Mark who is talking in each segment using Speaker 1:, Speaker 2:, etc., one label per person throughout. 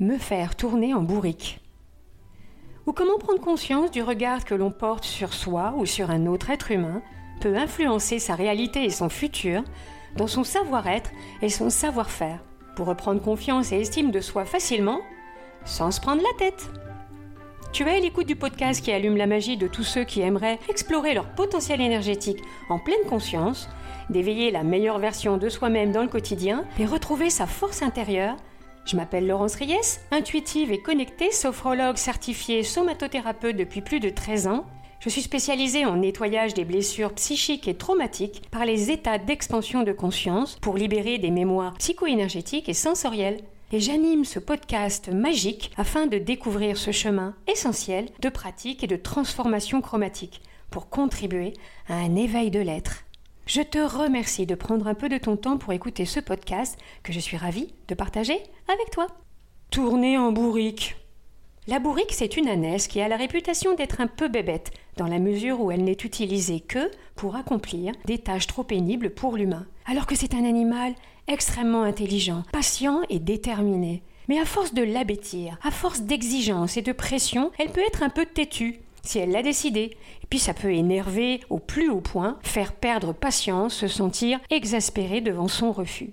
Speaker 1: Me faire tourner en bourrique. Ou comment prendre conscience du regard que l'on porte sur soi ou sur un autre être humain peut influencer sa réalité et son futur dans son savoir-être et son savoir-faire pour reprendre confiance et estime de soi facilement sans se prendre la tête. Tu es à l'écoute du podcast qui allume la magie de tous ceux qui aimeraient explorer leur potentiel énergétique en pleine conscience, d'éveiller la meilleure version de soi-même dans le quotidien et retrouver sa force intérieure. Je m'appelle Laurence Ries, intuitive et connectée, sophrologue certifiée somatothérapeute depuis plus de 13 ans. Je suis spécialisée en nettoyage des blessures psychiques et traumatiques par les états d'expansion de conscience pour libérer des mémoires psycho-énergétiques et sensorielles et j'anime ce podcast magique afin de découvrir ce chemin essentiel de pratique et de transformation chromatique pour contribuer à un éveil de l'être. Je te remercie de prendre un peu de ton temps pour écouter ce podcast que je suis ravie de partager avec toi. Tourner en bourrique. La bourrique, c'est une ânesse qui a la réputation d'être un peu bébête, dans la mesure où elle n'est utilisée que pour accomplir des tâches trop pénibles pour l'humain, alors que c'est un animal extrêmement intelligent, patient et déterminé. Mais à force de l'abêtir, à force d'exigence et de pression, elle peut être un peu têtue, si elle l'a décidé. Et puis ça peut énerver au plus haut point, faire perdre patience, se sentir exaspéré devant son refus.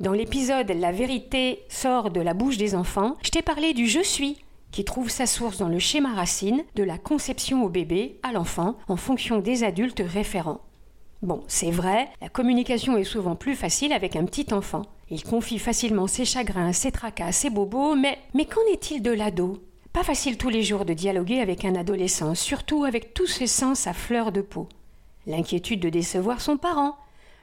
Speaker 1: Dans l'épisode La vérité sort de la bouche des enfants, je t'ai parlé du je suis, qui trouve sa source dans le schéma racine de la conception au bébé à l'enfant en fonction des adultes référents. Bon, c'est vrai, la communication est souvent plus facile avec un petit enfant. Il confie facilement ses chagrins, ses tracas, ses bobos, mais, mais qu'en est-il de l'ado? Pas facile tous les jours de dialoguer avec un adolescent, surtout avec tous ses sens à fleur de peau. L'inquiétude de décevoir son parent,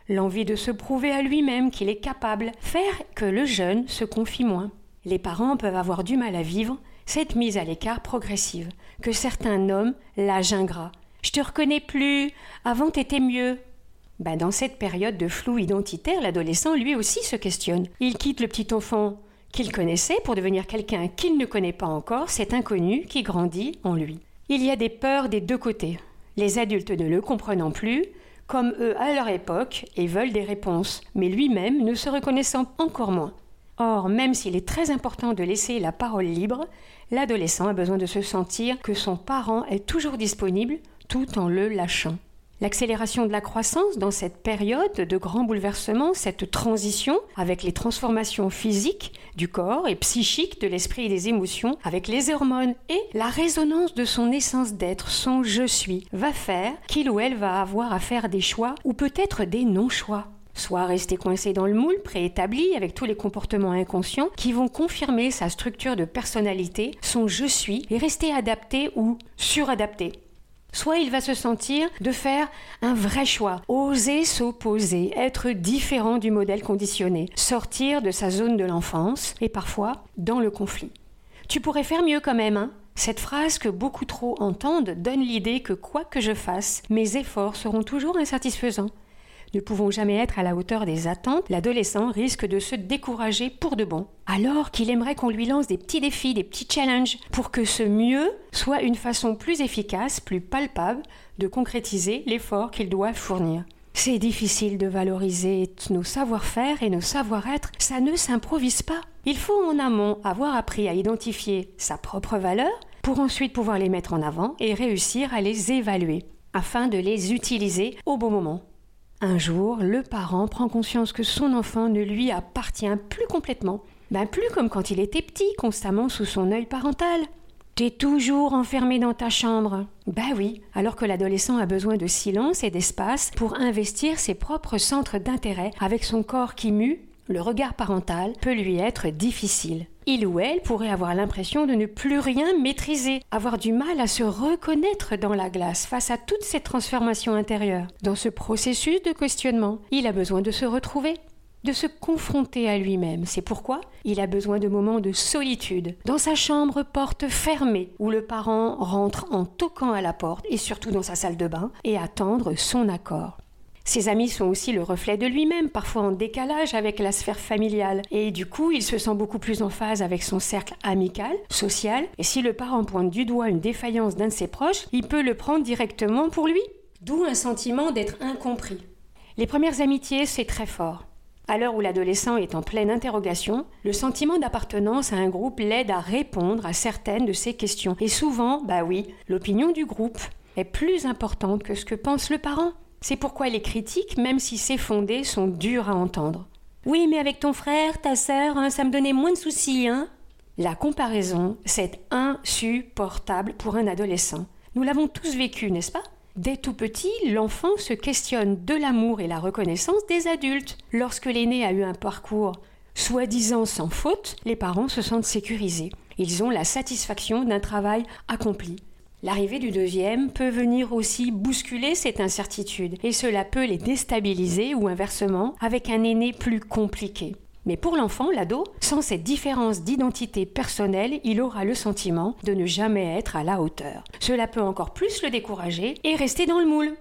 Speaker 1: l'envie de se prouver à lui-même qu'il est capable, faire que le jeune se confie moins. Les parents peuvent avoir du mal à vivre cette mise à l'écart progressive, que certains nomment l'âge ingrat. Je te reconnais plus, avant t'étais mieux, ben, dans cette période de flou identitaire, l'adolescent lui aussi se questionne. Il quitte le petit enfant qu'il connaissait pour devenir quelqu'un qu'il ne connaît pas encore, cet inconnu qui grandit en lui. Il y a des peurs des deux côtés. Les adultes ne le comprenant plus, comme eux à leur époque, et veulent des réponses, mais lui-même ne se reconnaissant encore moins. Or, même s'il est très important de laisser la parole libre, l'adolescent a besoin de se sentir que son parent est toujours disponible tout en le lâchant. L'accélération de la croissance dans cette période de grands bouleversements, cette transition avec les transformations physiques du corps et psychiques de l'esprit et des émotions, avec les hormones et la résonance de son essence d'être, son je suis, va faire qu'il ou elle va avoir à faire des choix ou peut-être des non-choix soit rester coincé dans le moule préétabli avec tous les comportements inconscients qui vont confirmer sa structure de personnalité, son je suis, et rester adapté ou suradapté. Soit il va se sentir de faire un vrai choix, oser s'opposer, être différent du modèle conditionné, sortir de sa zone de l'enfance et parfois dans le conflit. Tu pourrais faire mieux quand même, hein cette phrase que beaucoup trop entendent donne l'idée que quoi que je fasse, mes efforts seront toujours insatisfaisants ne pouvant jamais être à la hauteur des attentes, l'adolescent risque de se décourager pour de bon. Alors qu'il aimerait qu'on lui lance des petits défis, des petits challenges, pour que ce mieux soit une façon plus efficace, plus palpable de concrétiser l'effort qu'il doit fournir. C'est difficile de valoriser nos savoir-faire et nos savoir-être, ça ne s'improvise pas. Il faut en amont avoir appris à identifier sa propre valeur pour ensuite pouvoir les mettre en avant et réussir à les évaluer afin de les utiliser au bon moment. Un jour, le parent prend conscience que son enfant ne lui appartient plus complètement. Ben plus comme quand il était petit, constamment sous son œil parental. T'es toujours enfermé dans ta chambre. Ben oui, alors que l'adolescent a besoin de silence et d'espace pour investir ses propres centres d'intérêt avec son corps qui mue le regard parental peut lui être difficile. Il ou elle pourrait avoir l'impression de ne plus rien maîtriser, avoir du mal à se reconnaître dans la glace face à toutes ces transformations intérieures. Dans ce processus de questionnement, il a besoin de se retrouver, de se confronter à lui-même. C'est pourquoi il a besoin de moments de solitude, dans sa chambre porte fermée, où le parent rentre en toquant à la porte, et surtout dans sa salle de bain, et attendre son accord. Ses amis sont aussi le reflet de lui-même, parfois en décalage avec la sphère familiale. Et du coup, il se sent beaucoup plus en phase avec son cercle amical, social. Et si le parent pointe du doigt une défaillance d'un de ses proches, il peut le prendre directement pour lui. D'où un sentiment d'être incompris. Les premières amitiés, c'est très fort. À l'heure où l'adolescent est en pleine interrogation, le sentiment d'appartenance à un groupe l'aide à répondre à certaines de ces questions. Et souvent, bah oui, l'opinion du groupe est plus importante que ce que pense le parent. C'est pourquoi les critiques, même si c'est fondé, sont dures à entendre. Oui, mais avec ton frère, ta sœur, hein, ça me donnait moins de soucis, hein La comparaison, c'est insupportable pour un adolescent. Nous l'avons tous vécu, n'est-ce pas? Dès tout petit, l'enfant se questionne de l'amour et la reconnaissance des adultes. Lorsque l'aîné a eu un parcours soi-disant sans faute, les parents se sentent sécurisés. Ils ont la satisfaction d'un travail accompli. L'arrivée du deuxième peut venir aussi bousculer cette incertitude, et cela peut les déstabiliser ou inversement avec un aîné plus compliqué. Mais pour l'enfant, l'ado, sans cette différence d'identité personnelle, il aura le sentiment de ne jamais être à la hauteur. Cela peut encore plus le décourager et rester dans le moule.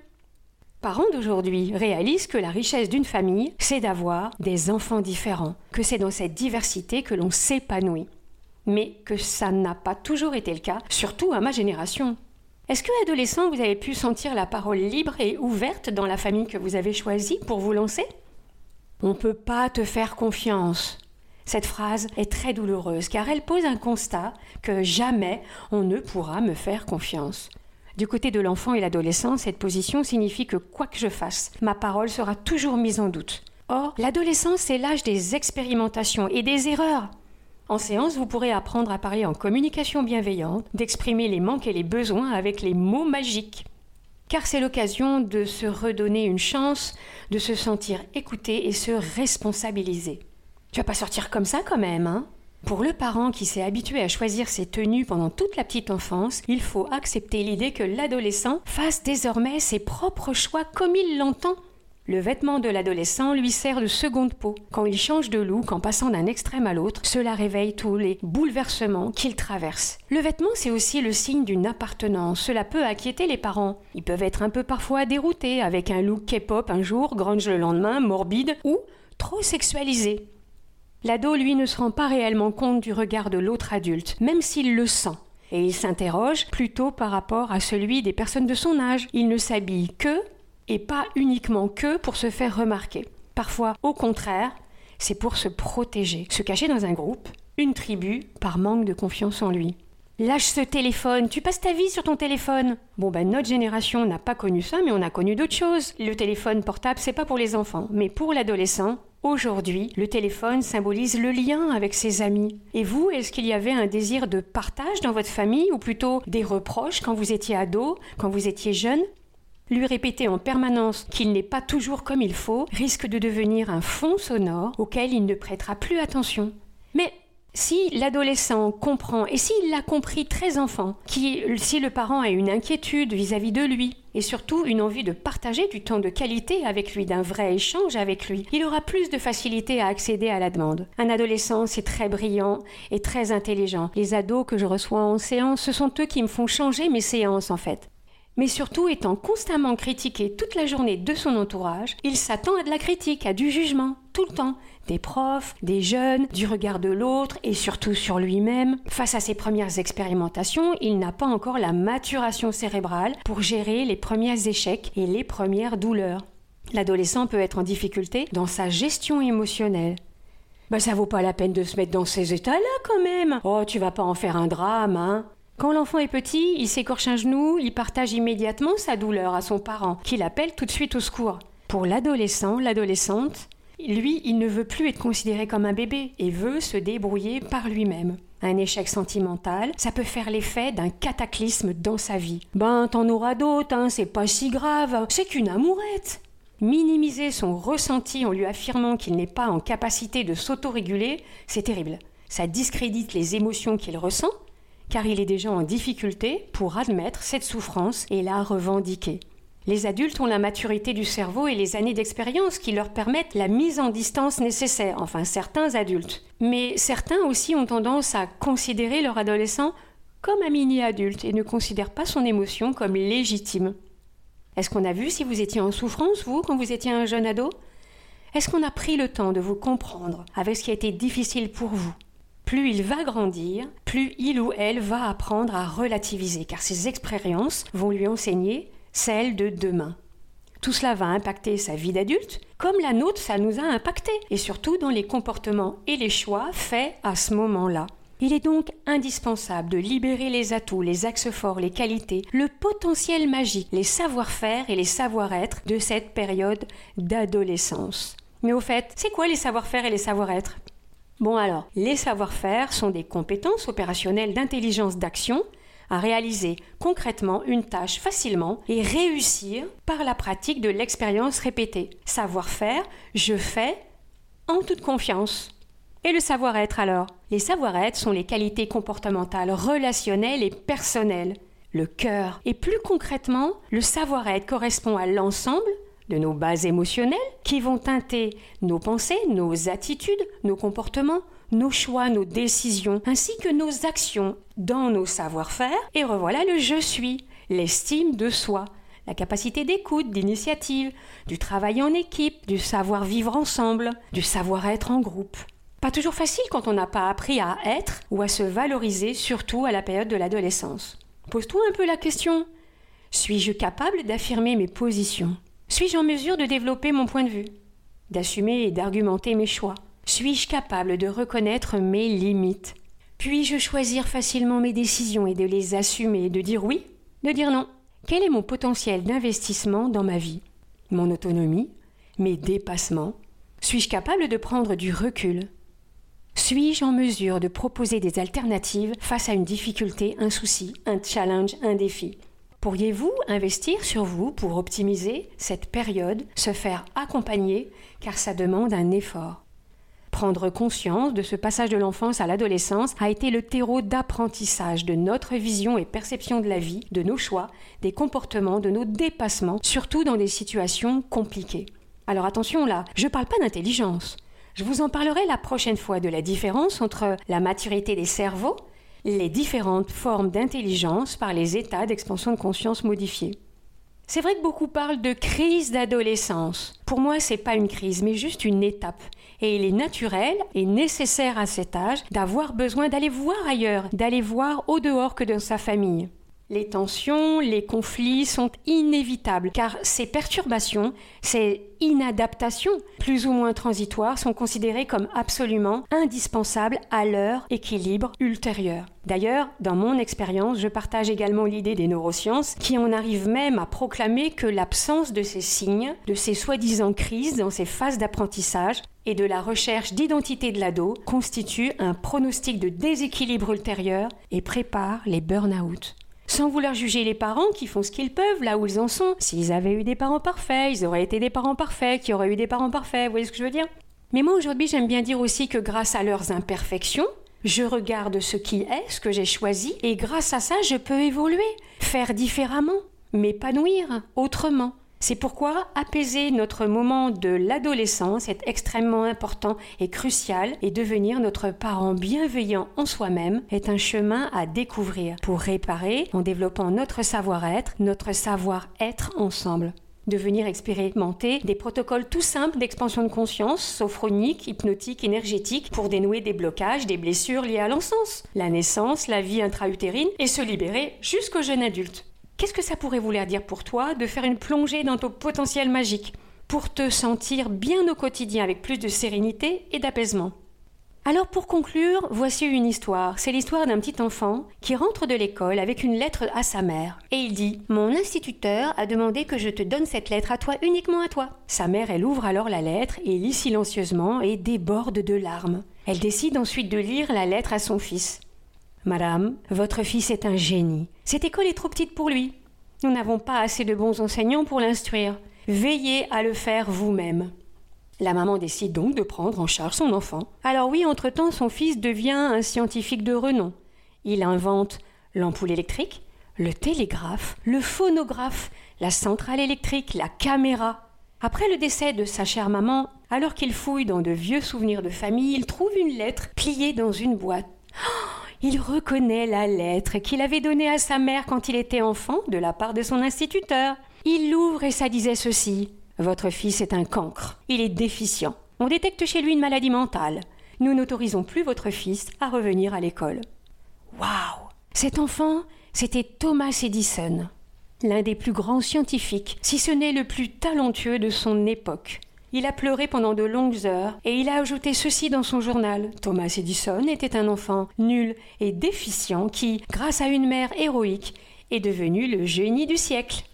Speaker 1: Parents d'aujourd'hui réalisent que la richesse d'une famille, c'est d'avoir des enfants différents, que c'est dans cette diversité que l'on s'épanouit. Mais que ça n'a pas toujours été le cas, surtout à ma génération. Est-ce que, adolescent, vous avez pu sentir la parole libre et ouverte dans la famille que vous avez choisie pour vous lancer? On ne peut pas te faire confiance. Cette phrase est très douloureuse car elle pose un constat que jamais on ne pourra me faire confiance. Du côté de l'enfant et l'adolescent, cette position signifie que quoi que je fasse, ma parole sera toujours mise en doute. Or, l'adolescence, c'est l'âge des expérimentations et des erreurs. En séance, vous pourrez apprendre à parler en communication bienveillante, d'exprimer les manques et les besoins avec les mots magiques. Car c'est l'occasion de se redonner une chance, de se sentir écouté et se responsabiliser. Tu vas pas sortir comme ça quand même, hein? Pour le parent qui s'est habitué à choisir ses tenues pendant toute la petite enfance, il faut accepter l'idée que l'adolescent fasse désormais ses propres choix comme il l'entend le vêtement de l'adolescent lui sert de seconde peau. Quand il change de look en passant d'un extrême à l'autre, cela réveille tous les bouleversements qu'il traverse. Le vêtement, c'est aussi le signe d'une appartenance. Cela peut inquiéter les parents. Ils peuvent être un peu parfois déroutés avec un look K-pop un jour, grunge le lendemain, morbide ou trop sexualisé. L'ado, lui, ne se rend pas réellement compte du regard de l'autre adulte, même s'il le sent. Et il s'interroge plutôt par rapport à celui des personnes de son âge. Il ne s'habille que et pas uniquement que pour se faire remarquer. Parfois, au contraire, c'est pour se protéger, se cacher dans un groupe, une tribu, par manque de confiance en lui. Lâche ce téléphone, tu passes ta vie sur ton téléphone. Bon ben notre génération n'a pas connu ça, mais on a connu d'autres choses. Le téléphone portable, c'est pas pour les enfants, mais pour l'adolescent. Aujourd'hui, le téléphone symbolise le lien avec ses amis. Et vous, est-ce qu'il y avait un désir de partage dans votre famille, ou plutôt des reproches quand vous étiez ado, quand vous étiez jeune? Lui répéter en permanence qu'il n'est pas toujours comme il faut risque de devenir un fond sonore auquel il ne prêtera plus attention. Mais si l'adolescent comprend, et s'il l'a compris très enfant, qui, si le parent a une inquiétude vis-à-vis de lui, et surtout une envie de partager du temps de qualité avec lui, d'un vrai échange avec lui, il aura plus de facilité à accéder à la demande. Un adolescent, c'est très brillant et très intelligent. Les ados que je reçois en séance, ce sont eux qui me font changer mes séances en fait mais surtout étant constamment critiqué toute la journée de son entourage, il s'attend à de la critique, à du jugement, tout le temps, des profs, des jeunes, du regard de l'autre et surtout sur lui-même. Face à ses premières expérimentations, il n'a pas encore la maturation cérébrale pour gérer les premiers échecs et les premières douleurs. L'adolescent peut être en difficulté dans sa gestion émotionnelle. Bah ça vaut pas la peine de se mettre dans ces états-là quand même. Oh, tu vas pas en faire un drame, hein. Quand l'enfant est petit, il s'écorche un genou, il partage immédiatement sa douleur à son parent, qui l'appelle tout de suite au secours. Pour l'adolescent, l'adolescente, lui, il ne veut plus être considéré comme un bébé et veut se débrouiller par lui-même. Un échec sentimental, ça peut faire l'effet d'un cataclysme dans sa vie. Ben, t'en auras d'autres, hein, c'est pas si grave, c'est qu'une amourette. Minimiser son ressenti en lui affirmant qu'il n'est pas en capacité de s'autoréguler, c'est terrible. Ça discrédite les émotions qu'il ressent car il est déjà en difficulté pour admettre cette souffrance et la revendiquer. Les adultes ont la maturité du cerveau et les années d'expérience qui leur permettent la mise en distance nécessaire, enfin certains adultes. Mais certains aussi ont tendance à considérer leur adolescent comme un mini-adulte et ne considèrent pas son émotion comme légitime. Est-ce qu'on a vu si vous étiez en souffrance, vous, quand vous étiez un jeune ado? Est-ce qu'on a pris le temps de vous comprendre avec ce qui a été difficile pour vous? Plus il va grandir, plus il ou elle va apprendre à relativiser, car ses expériences vont lui enseigner celles de demain. Tout cela va impacter sa vie d'adulte, comme la nôtre, ça nous a impacté, et surtout dans les comportements et les choix faits à ce moment-là. Il est donc indispensable de libérer les atouts, les axes forts, les qualités, le potentiel magique, les savoir-faire et les savoir-être de cette période d'adolescence. Mais au fait, c'est quoi les savoir-faire et les savoir-être? Bon alors, les savoir-faire sont des compétences opérationnelles d'intelligence d'action à réaliser concrètement une tâche facilement et réussir par la pratique de l'expérience répétée. Savoir-faire, je fais en toute confiance. Et le savoir-être alors? Les savoir-être sont les qualités comportementales, relationnelles et personnelles. Le cœur. Et plus concrètement, le savoir-être correspond à l'ensemble de nos bases émotionnelles qui vont teinter nos pensées, nos attitudes, nos comportements, nos choix, nos décisions, ainsi que nos actions dans nos savoir-faire. Et revoilà le je suis, l'estime de soi, la capacité d'écoute, d'initiative, du travail en équipe, du savoir vivre ensemble, du savoir-être en groupe. Pas toujours facile quand on n'a pas appris à être ou à se valoriser, surtout à la période de l'adolescence. Pose-toi un peu la question. Suis-je capable d'affirmer mes positions? Suis-je en mesure de développer mon point de vue D'assumer et d'argumenter mes choix Suis-je capable de reconnaître mes limites Puis-je choisir facilement mes décisions et de les assumer, de dire oui, de dire non Quel est mon potentiel d'investissement dans ma vie Mon autonomie Mes dépassements Suis-je capable de prendre du recul suis-je en mesure de proposer des alternatives face à une difficulté, un souci, un challenge, un défi Pourriez-vous investir sur vous pour optimiser cette période, se faire accompagner, car ça demande un effort? Prendre conscience de ce passage de l'enfance à l'adolescence a été le terreau d'apprentissage de notre vision et perception de la vie, de nos choix, des comportements, de nos dépassements, surtout dans des situations compliquées. Alors attention là, je ne parle pas d'intelligence. Je vous en parlerai la prochaine fois de la différence entre la maturité des cerveaux, les différentes formes d'intelligence par les états d'expansion de conscience modifiés. C'est vrai que beaucoup parlent de crise d'adolescence. Pour moi, c'est pas une crise, mais juste une étape. Et il est naturel et nécessaire à cet âge d'avoir besoin d'aller voir ailleurs, d'aller voir au dehors que dans sa famille. Les tensions, les conflits sont inévitables car ces perturbations, ces inadaptations, plus ou moins transitoires, sont considérées comme absolument indispensables à leur équilibre ultérieur. D'ailleurs, dans mon expérience, je partage également l'idée des neurosciences qui en arrivent même à proclamer que l'absence de ces signes, de ces soi-disant crises dans ces phases d'apprentissage et de la recherche d'identité de l'ado constitue un pronostic de déséquilibre ultérieur et prépare les burn-out. Sans vouloir juger les parents qui font ce qu'ils peuvent là où ils en sont. S'ils avaient eu des parents parfaits, ils auraient été des parents parfaits, qui auraient eu des parents parfaits, vous voyez ce que je veux dire? Mais moi aujourd'hui j'aime bien dire aussi que grâce à leurs imperfections, je regarde ce qui est, ce que j'ai choisi, et grâce à ça je peux évoluer, faire différemment, m'épanouir autrement. C'est pourquoi apaiser notre moment de l'adolescence est extrêmement important et crucial et devenir notre parent bienveillant en soi-même est un chemin à découvrir. Pour réparer en développant notre savoir-être, notre savoir-être ensemble. Devenir expérimenter des protocoles tout simples d'expansion de conscience, sophronique, hypnotique, énergétique, pour dénouer des blocages, des blessures liées à l'encens, la naissance, la vie intra-utérine, et se libérer jusqu'au jeune adulte. Qu'est-ce que ça pourrait vouloir dire pour toi de faire une plongée dans ton potentiel magique pour te sentir bien au quotidien avec plus de sérénité et d'apaisement? Alors pour conclure, voici une histoire. C'est l'histoire d'un petit enfant qui rentre de l'école avec une lettre à sa mère. Et il dit Mon instituteur a demandé que je te donne cette lettre à toi, uniquement à toi. Sa mère, elle ouvre alors la lettre et lit silencieusement et déborde de larmes. Elle décide ensuite de lire la lettre à son fils. Madame, votre fils est un génie. Cette école est trop petite pour lui. Nous n'avons pas assez de bons enseignants pour l'instruire. Veillez à le faire vous-même. La maman décide donc de prendre en charge son enfant. Alors oui, entre-temps, son fils devient un scientifique de renom. Il invente l'ampoule électrique, le télégraphe, le phonographe, la centrale électrique, la caméra. Après le décès de sa chère maman, alors qu'il fouille dans de vieux souvenirs de famille, il trouve une lettre pliée dans une boîte. Il reconnaît la lettre qu'il avait donnée à sa mère quand il était enfant de la part de son instituteur. Il l'ouvre et ça disait ceci. Votre fils est un cancre. Il est déficient. On détecte chez lui une maladie mentale. Nous n'autorisons plus votre fils à revenir à l'école. Waouh Cet enfant, c'était Thomas Edison. l'un des plus grands scientifiques, si ce n'est le plus talentueux de son époque. Il a pleuré pendant de longues heures et il a ajouté ceci dans son journal. Thomas Edison était un enfant nul et déficient qui, grâce à une mère héroïque, est devenu le génie du siècle.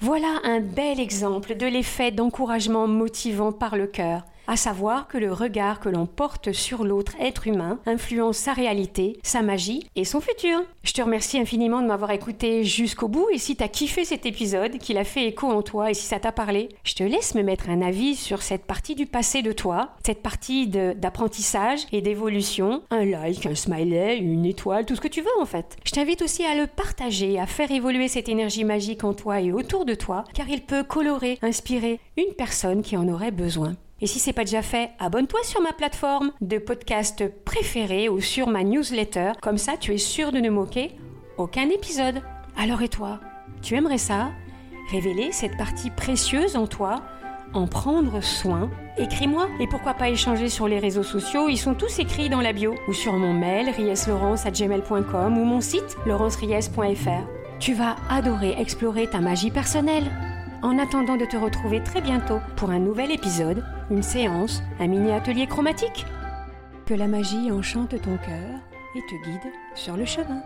Speaker 1: Voilà un bel exemple de l'effet d'encouragement motivant par le cœur à savoir que le regard que l'on porte sur l'autre être humain influence sa réalité, sa magie et son futur. Je te remercie infiniment de m'avoir écouté jusqu'au bout et si t'as kiffé cet épisode, qu'il a fait écho en toi et si ça t'a parlé, je te laisse me mettre un avis sur cette partie du passé de toi, cette partie d'apprentissage et d'évolution, un like, un smiley, une étoile, tout ce que tu veux en fait. Je t'invite aussi à le partager, à faire évoluer cette énergie magique en toi et autour de toi, car il peut colorer, inspirer une personne qui en aurait besoin. Et si c'est pas déjà fait, abonne-toi sur ma plateforme de podcast préférée ou sur ma newsletter, comme ça tu es sûr de ne moquer aucun épisode. Alors et toi, tu aimerais ça? Révéler cette partie précieuse en toi en prendre soin? Écris-moi. Et pourquoi pas échanger sur les réseaux sociaux, ils sont tous écrits dans la bio. Ou sur mon mail rieslaurence@gmail.com ou mon site laurenceries.fr. Tu vas adorer explorer ta magie personnelle en attendant de te retrouver très bientôt pour un nouvel épisode, une séance, un mini-atelier chromatique. Que la magie enchante ton cœur et te guide sur le chemin.